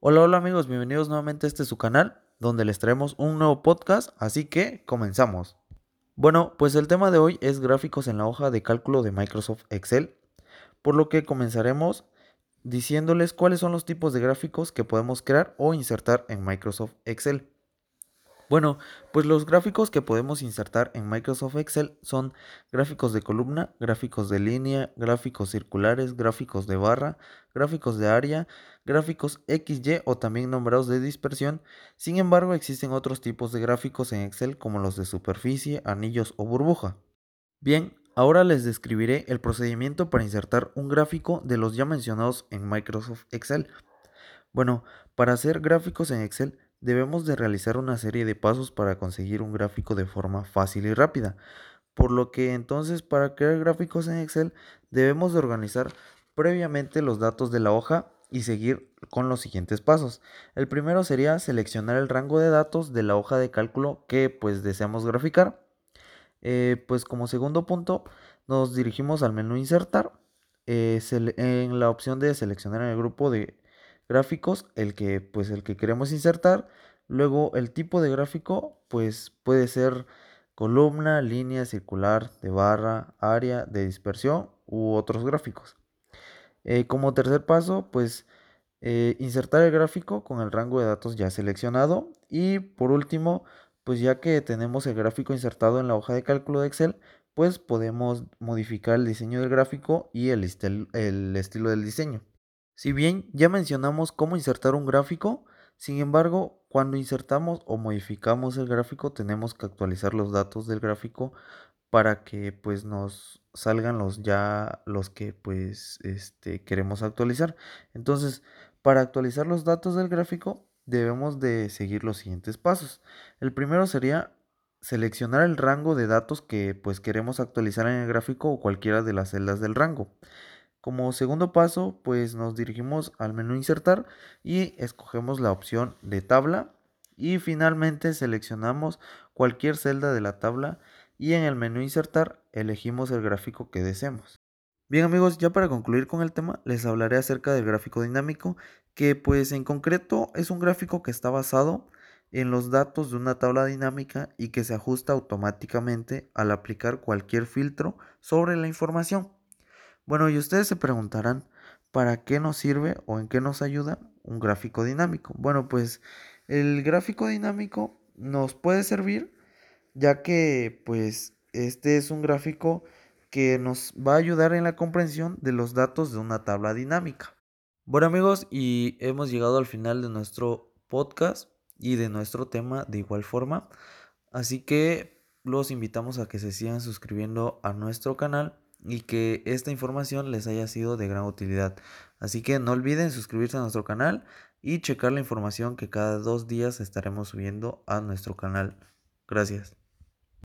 Hola, hola amigos, bienvenidos nuevamente a este su canal, donde les traemos un nuevo podcast, así que comenzamos. Bueno, pues el tema de hoy es gráficos en la hoja de cálculo de Microsoft Excel, por lo que comenzaremos diciéndoles cuáles son los tipos de gráficos que podemos crear o insertar en Microsoft Excel. Bueno, pues los gráficos que podemos insertar en Microsoft Excel son gráficos de columna, gráficos de línea, gráficos circulares, gráficos de barra, gráficos de área, gráficos XY o también nombrados de dispersión. Sin embargo, existen otros tipos de gráficos en Excel como los de superficie, anillos o burbuja. Bien, ahora les describiré el procedimiento para insertar un gráfico de los ya mencionados en Microsoft Excel. Bueno, para hacer gráficos en Excel debemos de realizar una serie de pasos para conseguir un gráfico de forma fácil y rápida. Por lo que entonces para crear gráficos en Excel debemos de organizar previamente los datos de la hoja y seguir con los siguientes pasos. El primero sería seleccionar el rango de datos de la hoja de cálculo que pues deseamos graficar. Eh, pues como segundo punto nos dirigimos al menú insertar. Eh, en la opción de seleccionar el grupo de gráficos, el que, pues, el que queremos insertar. Luego el tipo de gráfico, pues puede ser columna, línea, circular, de barra, área, de dispersión u otros gráficos. Eh, como tercer paso, pues eh, insertar el gráfico con el rango de datos ya seleccionado. Y por último, pues ya que tenemos el gráfico insertado en la hoja de cálculo de Excel, pues podemos modificar el diseño del gráfico y el, el estilo del diseño. Si bien ya mencionamos cómo insertar un gráfico, sin embargo, cuando insertamos o modificamos el gráfico tenemos que actualizar los datos del gráfico para que pues nos salgan los ya los que pues este queremos actualizar. Entonces, para actualizar los datos del gráfico debemos de seguir los siguientes pasos. El primero sería seleccionar el rango de datos que pues queremos actualizar en el gráfico o cualquiera de las celdas del rango. Como segundo paso, pues nos dirigimos al menú insertar y escogemos la opción de tabla y finalmente seleccionamos cualquier celda de la tabla y en el menú insertar elegimos el gráfico que deseemos. Bien amigos, ya para concluir con el tema les hablaré acerca del gráfico dinámico que pues en concreto es un gráfico que está basado en los datos de una tabla dinámica y que se ajusta automáticamente al aplicar cualquier filtro sobre la información. Bueno, y ustedes se preguntarán, ¿para qué nos sirve o en qué nos ayuda un gráfico dinámico? Bueno, pues el gráfico dinámico nos puede servir ya que pues este es un gráfico que nos va a ayudar en la comprensión de los datos de una tabla dinámica. Bueno amigos, y hemos llegado al final de nuestro podcast y de nuestro tema de igual forma. Así que los invitamos a que se sigan suscribiendo a nuestro canal y que esta información les haya sido de gran utilidad. Así que no olviden suscribirse a nuestro canal y checar la información que cada dos días estaremos subiendo a nuestro canal. Gracias.